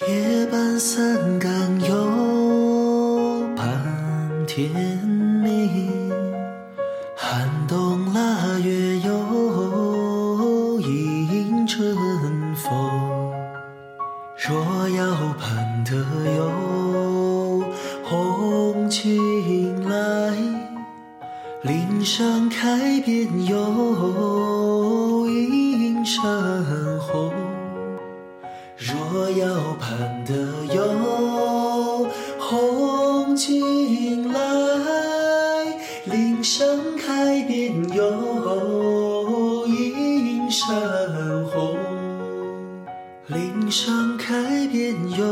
夜半三更又盼天明，寒冬腊月又迎春风。若要盼得有红军来，岭上开遍有映山红。若要盼得有红军来，岭上开遍哟映山红。岭上开遍有